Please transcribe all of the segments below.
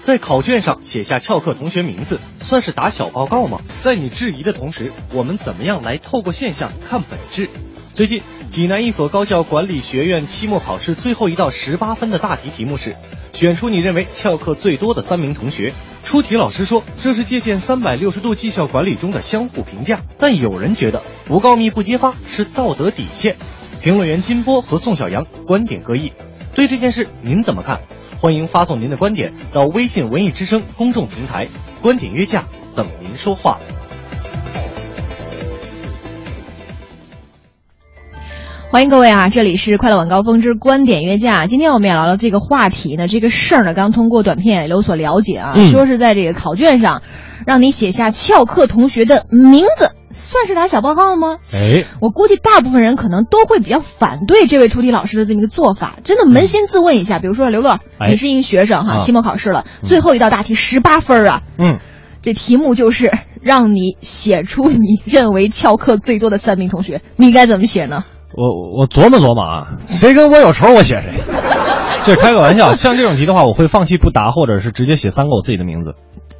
在考卷上写下翘课同学名字，算是打小报告吗？在你质疑的同时，我们怎么样来透过现象看本质？最近，济南一所高校管理学院期末考试最后一道十八分的大题题目是：选出你认为翘课最多的三名同学。出题老师说，这是借鉴三百六十度绩效管理中的相互评价，但有人觉得不告密不揭发是道德底线。评论员金波和宋小阳观点各异，对这件事您怎么看？欢迎发送您的观点到微信文艺之声公众平台，观点约架等您说话。欢迎各位啊！这里是快乐晚高峰之观点约架。今天我们也聊聊这个话题呢，这个事儿呢，刚通过短片也有所了解啊，嗯说是在这个考卷上让你写下翘课同学的名字，算是打小报告吗？哎，我估计大部分人可能都会比较反对这位出题老师的这么一个做法。真的扪心自问一下，比如说刘乐，哎你是一个学生哈，啊期末考试了，最后一道大题十八分啊，嗯，这题目就是让你写出你认为翘课最多的三名同学，你该怎么写呢？我我琢磨琢磨啊，谁跟我有仇我写谁。这开个玩笑，像这种题的话，我会放弃不答，或者是直接写三个我自己的名字。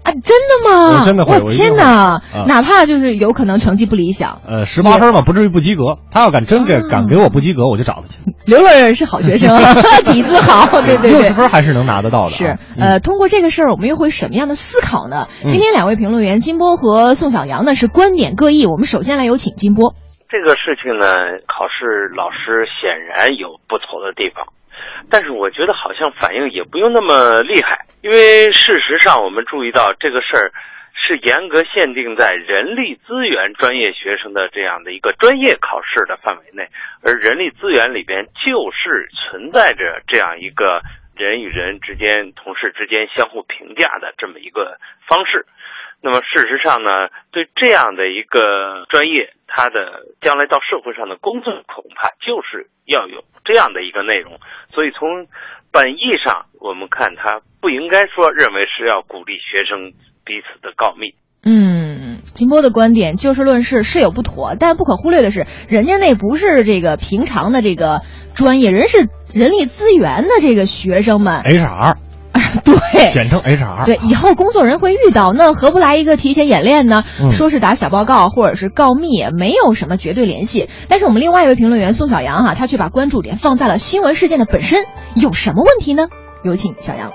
啊，真的吗？我真的会我天哪！啊哪怕就是有可能成绩不理想，呃，十八分嘛，不至于不及格。他要敢真给啊敢给我不及格，我就找他去。刘乐是好学生，底子好，对对对。六十分还是能拿得到的啊。是，嗯呃，通过这个事儿，我们又会什么样的思考呢？嗯今天两位评论员金波和宋小阳呢是观点各异，我们首先来有请金波。这个事情呢，考试老师显然有不妥的地方，但是我觉得好像反应也不用那么厉害，因为事实上我们注意到这个事儿是严格限定在人力资源专业学生的这样的一个专业考试的范围内，而人力资源里边就是存在着这样一个人与人之间、同事之间相互评价的这么一个方式。那么事实上呢，对这样的一个专业，它的将来到社会上的工作恐怕就是要有这样的一个内容。所以从本意上，我们看它不应该说认为是要鼓励学生彼此的告密。嗯，金波的观点就事论事是有不妥，但不可忽略的是，人家那不是这个平常的这个专业，人是人力资源的这个学生们。HR，对，简称 HR。对，以后工作人会遇到，那何不来一个提前演练呢？嗯说是打小报告或者是告密，没有什么绝对联系。但是我们另外一位评论员宋小阳哈、他却把关注点放在了新闻事件的本身，有什么问题呢？有请小杨。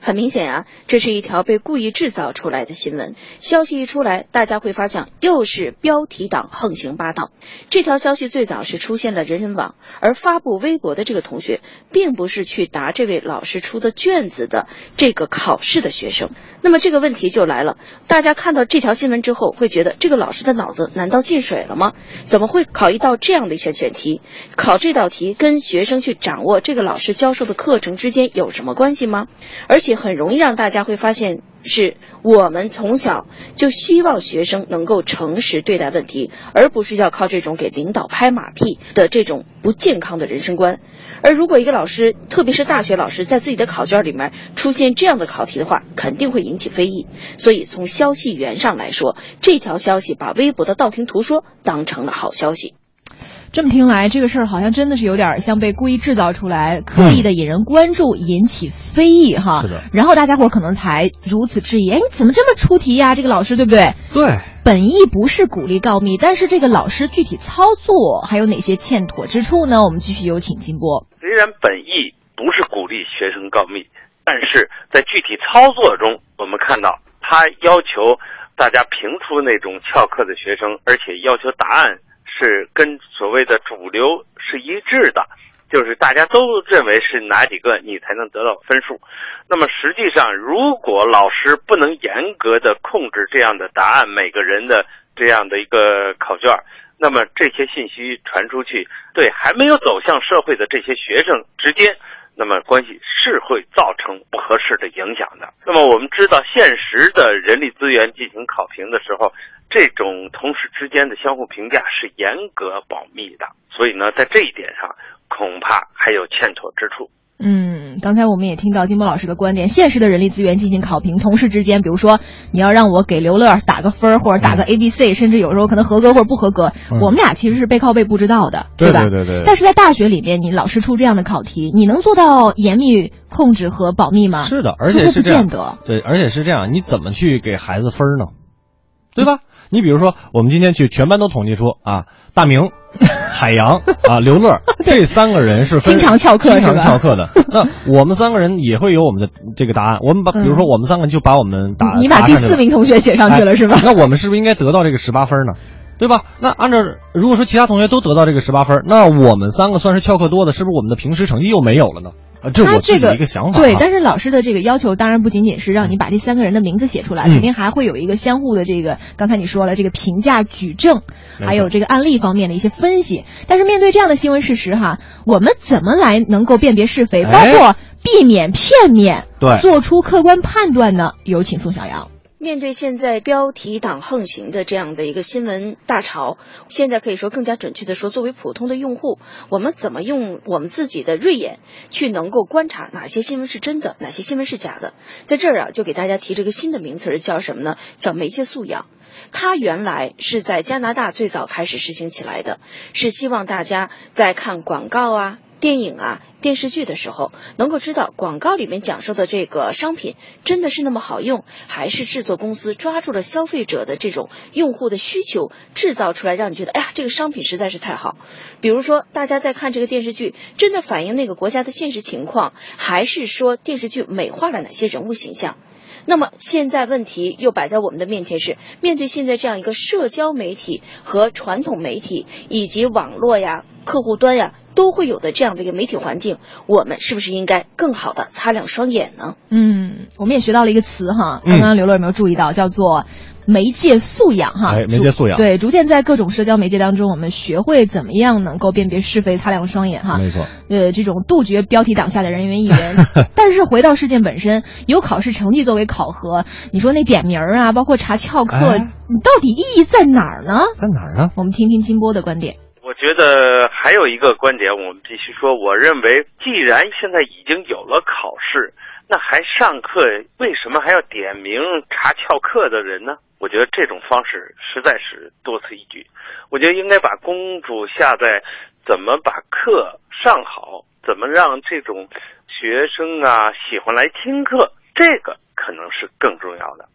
很明显啊，这是一条被故意制造出来的新闻。消息一出来，大家会发现又是标题党横行霸道。这条消息最早是出现了人人网，而发布微博的这个同学，并不是去答这位老师出的卷子的这个考试的学生。那么这个问题就来了，大家看到这条新闻之后，会觉得这个老师的脑子难道进水了吗？怎么会考一道这样的一些选题？考这道题跟学生去掌握这个老师教授的课程之间有什么关系吗？而且也很容易让大家会发现，是我们从小就希望学生能够诚实对待问题，而不是要靠这种给领导拍马屁的这种不健康的人生观。而如果一个老师，特别是大学老师，在自己的考卷里面出现这样的考题的话，肯定会引起非议。所以从消息源上来说，这条消息把微博的道听途说当成了好消息。这么听来，这个事儿好像真的是有点像被故意制造出来，刻意的引人关注，引起非议哈。是的然后大家伙儿可能才如此质疑，哎，你怎么这么出题呀、这个老师对不对？对，本意不是鼓励告密，但是这个老师具体操作还有哪些欠妥之处呢？我们继续有请金波。虽然本意不是鼓励学生告密，但是在具体操作中，我们看到他要求大家评出那种翘课的学生，而且要求答案是跟所谓的主流是一致的，就是大家都认为是哪几个你才能得到分数。那么实际上，如果老师不能严格的控制这样的答案，每个人的这样的一个考卷，那么这些信息传出去，对还没有走向社会的这些学生直接那么关系是会造成不合适的影响的。那么我们知道，现实的人力资源进行考评的时候，这种同事之间的相互评价是严格保密的，所以呢，在这一点上恐怕还有欠妥之处。嗯，刚才我们也听到金波老师的观点，现实的人力资源进行考评，同事之间，比如说你要让我给刘乐打个分儿，或者打个 A、B、C，甚至有时候可能合格或者不合格，嗯我们俩其实是背靠背不知道的，对吧？对对对但是在大学里面，你老师出这样的考题，你能做到严密控制和保密吗？是的，而且是这样见得。对，而且是这样，你怎么去给孩子分儿呢？对吧？你比如说，我们今天去全班都统计出啊，大明、海洋啊、刘乐 这三个人是分经常翘课经常翘课的。那我们三个人也会有我们的这个答案。我们把，比如说我们三个就把我们答，嗯你把第四名同学写上去了、哎是吧？那我们是不是应该得到这个十八分呢？对吧？那按照如果说其他同学都得到这个十八分，那我们三个算是翘课多的，是不是我们的平时成绩又没有了呢？啊，这我自己的一个想法啊。对，但是老师的这个要求当然不仅仅是让你把这三个人的名字写出来，嗯肯定还会有一个相互的这个，刚才你说了这个评价举证，还有这个案例方面的一些分析。但是面对这样的新闻事实哈，我们怎么来能够辨别是非，包哎括避免片面，对做出客观判断呢？有请宋小阳。面对现在标题党横行的这样的一个新闻大潮，现在可以说更加准确的说，作为普通的用户，我们怎么用我们自己的锐眼去能够观察哪些新闻是真的，哪些新闻是假的？在这儿啊，就给大家提这个新的名词儿，叫什么呢？叫媒介素养。它原来是在加拿大最早开始实行起来的，是希望大家在看广告啊、电影啊、电视剧的时候，能够知道广告里面讲述的这个商品真的是那么好用，还是制作公司抓住了消费者的这种用户的需求，制造出来让你觉得，哎呀，这个商品实在是太好。比如说，大家在看这个电视剧，真的反映那个国家的现实情况，还是说电视剧美化了哪些人物形象？那么现在问题又摆在我们的面前是，面对现在这样一个社交媒体和传统媒体以及网络呀、客户端呀都会有的这样的一个媒体环境，我们是不是应该更好的擦亮双眼呢？嗯，我们也学到了一个词哈，嗯刚刚刘乐有没有注意到，叫做媒介素养哈？哎媒介素养对，逐渐在各种社交媒介当中，我们学会怎么样能够辨别是非，擦亮双眼哈。没错，呃，这种杜绝标题党下的人云亦云。但是回到事件本身，有考试成绩作为考核，你说那点名啊，包括查翘课，哎你到底意义在哪儿呢？在哪儿呢？我们听听金波的观点。我觉得还有一个观点，我们必须说，我认为既然现在已经有了考试，那还上课，为什么还要点名查翘课的人呢？我觉得这种方式实在是多此一举。我觉得应该把功夫下在怎么把课上好，怎么让这种学生啊喜欢来听课，这个可能是更重要的。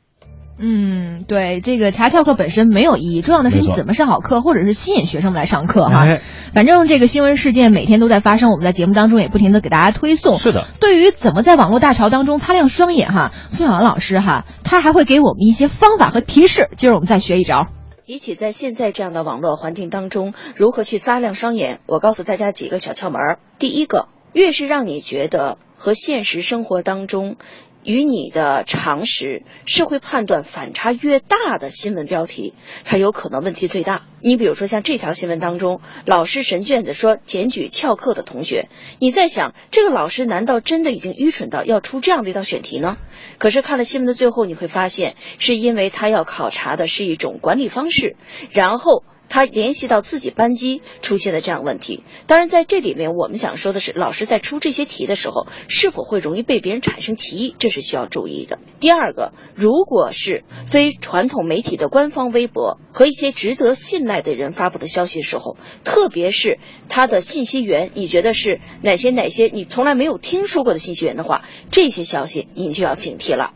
嗯，对，这个查翘课本身没有意义，重要的是你怎么上好课，或者是吸引学生们来上课哈。哎反正这个新闻事件每天都在发生，我们在节目当中也不停的给大家推送。是的，对于怎么在网络大潮当中擦亮双眼哈，孙晓阳老师哈，他还会给我们一些方法和提示。今儿我们再学一招。比起在现在这样的网络环境当中，如何去擦亮双眼，我告诉大家几个小窍门儿。第一个，越是让你觉得和现实生活当中与你的常识、社会判断反差越大的新闻标题，它有可能问题最大。你比如说像这条新闻当中，老师神卷子说检举翘课的同学，你在想这个老师难道真的已经愚蠢到要出这样的一道选题呢？可是看了新闻的最后，你会发现，是因为他要考察的是一种管理方式，然后。他联系到自己班级出现的这样问题，当然在这里面我们想说的是，老师在出这些题的时候，是否会容易被别人产生歧义，这是需要注意的。第二个，如果是非传统媒体的官方微博和一些值得信赖的人发布的消息的时候，特别是他的信息源，你觉得是哪些哪些你从来没有听说过的信息源的话，这些消息你就要警惕了。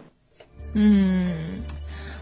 嗯。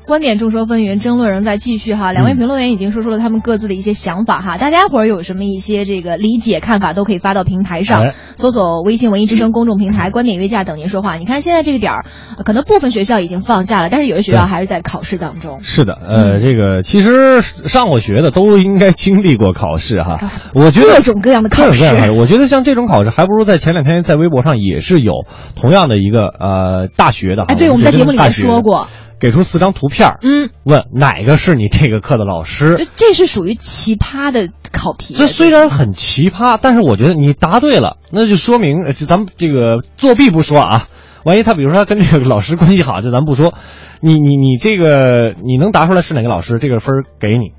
观点众说纷纭，争论仍在继续哈。两位嗯评论员已经说出了他们各自的一些想法哈，大家伙儿有什么一些这个理解看法，都可以发到平台上，哎搜索微信文艺之声公众平台“观点约架”等您说话。你看现在这个点儿，呃可能部分学校已经放假了，但是有些学校还是在考试当中。是的，呃，嗯这个其实上过学的都应该经历过考试哈。我觉得各种各样的考试各种各样的，我觉得像这种考试，还不如在前两天在微博上也是有同样的一个呃大学的。哎，对，我们在节目里面说过。过，给出四张图片，嗯，问哪个是你这个课的老师。这这是属于奇葩的考题。这虽然很奇葩，但是我觉得你答对了，那就说明，呃就咱们这个作弊不说啊，万一他比如说他跟这个老师关系好，这咱不说，你你你这个你能答出来是哪个老师，这个分给你，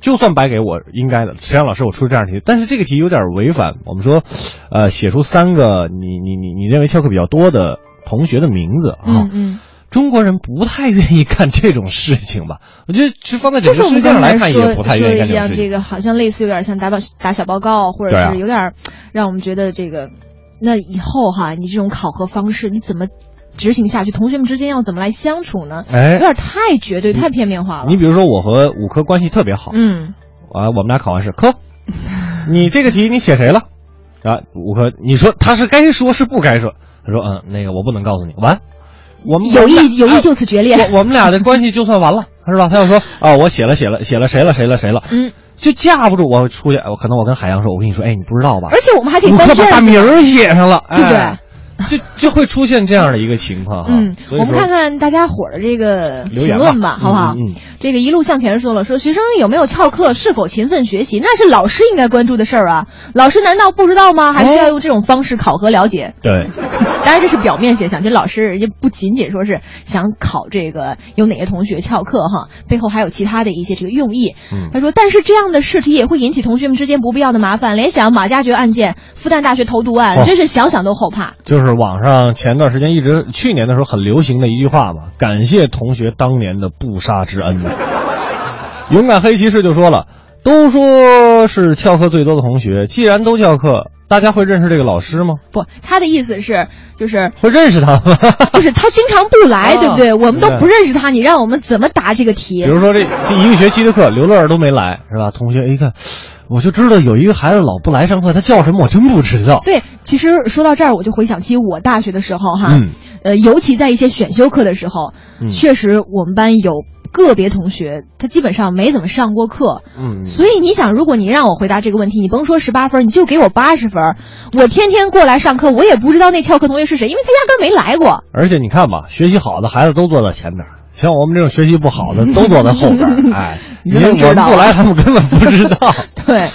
就算白给我应该的。实际上老师我出这样的题？但是这个题有点违反我们说，呃，写出三个你你你你认为翘课比较多的同学的名字啊。嗯嗯，中国人不太愿意干这种事情吧？我觉得是放在整个世界上来看也不太说愿意干的一样，这种事情。这个好像类似有点像打报打小报告，或者是有点让我们觉得这个，那以后哈，你这种考核方式你怎么执行下去？同学们之间要怎么来相处呢？哎有点太绝对、太片面化了。你比如说，我和五科关系特别好，嗯，啊，我们俩考完试，科，你这个题你写谁了？啊，五科，你说他是该说是不该说？他说，嗯，那个我不能告诉你。完，我们有意有意就此决裂。我我们俩的关系就算完了，是吧？他要说啊，我写了写了写了谁了谁了谁了，嗯，就架不住我出去，我可能我跟海洋说，我跟你说，哎，你不知道吧？而且我们还可以关键把翻卷子，大名儿写上了，对不对哎就就会出现这样的一个情况哈。嗯，我们看看大家伙儿的这个评论吧，好不好？嗯嗯这个一路向前说了，说学生有没有翘课，是否勤奋学习，那是老师应该关注的事儿啊。老师难道不知道吗？还需要用这种方式考核了解？对，当然这是表面现象，这老师人家不仅仅说是想考这个有哪些同学翘课哈，背后还有其他的一些这个用意。嗯他说，但是这样的试题也会引起同学们之间不必要的麻烦。联想马加爵案件、复旦大学投毒案，哦真是想想都后怕。就是网上前段时间一直去年的时候很流行的一句话嘛，感谢同学当年的不杀之恩。勇敢黑骑士就说了，都说是翘课最多的同学，既然都翘课，大家会认识这个老师吗？不，他的意思是，就是会认识他吗？就是他经常不来，啊对不对？我们都不认识他，你让我们怎么答这个题比？如说这这一个学期的课，刘乐都没来，是吧？同学一看，我就知道有一个孩子老不来上课，他叫什么我真不知道。对，其实说到这儿，我就回想起我大学的时候哈，嗯呃，尤其在一些选修课的时候，嗯确实我们班有个别同学他基本上没怎么上过课，嗯，所以你想，如果你让我回答这个问题，你甭说十八分，你就给我八十分，我天天过来上课，我也不知道那翘课同学是谁，因为他压根没来过。而且你看吧，学习好的孩子都坐在前边，像我们这种学习不好的都坐在后边儿。哎，你我们不来，他们根本不知道。对，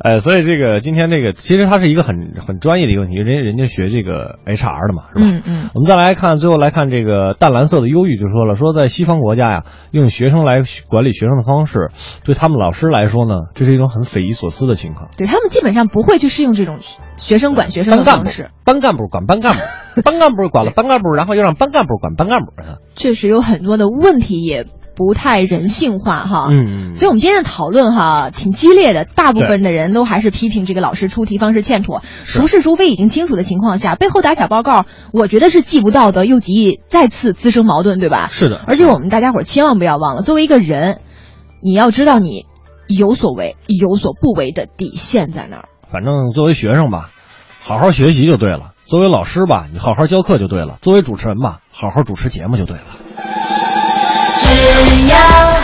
哎，所以这个今天这个其实它是一个很很专业的一个问题，人家人家学这个 HR 的嘛，是吧？嗯嗯，我们再来看，最后来看这个淡蓝色的忧郁就说了，说在西方国家呀，用学生来管理学生的方式，对他们老师来说呢，这是一种很匪夷所思的情况。对他们基本上不会去适应这种学生管学生的方式。，班干部管班干部，班干部管了班干部，然后又让班干部管班干部。确实有很多的问题也不太人性化哈。嗯嗯，所以，我们今天的讨论哈挺激烈的，大部分的人都还是批评这个老师出题方式欠妥，孰是孰非已经清楚的情况下，背后打小报告，我觉得是既不道德又极易再次滋生矛盾，对吧？是的，而且我们大家伙儿千万不要忘了，作为一个人，你要知道你有所为有所不为的底线在哪儿。反正作为学生吧，好好学习就对了；作为老师吧，你好好教课就对了；作为主持人吧，好好主持节目就对了。只要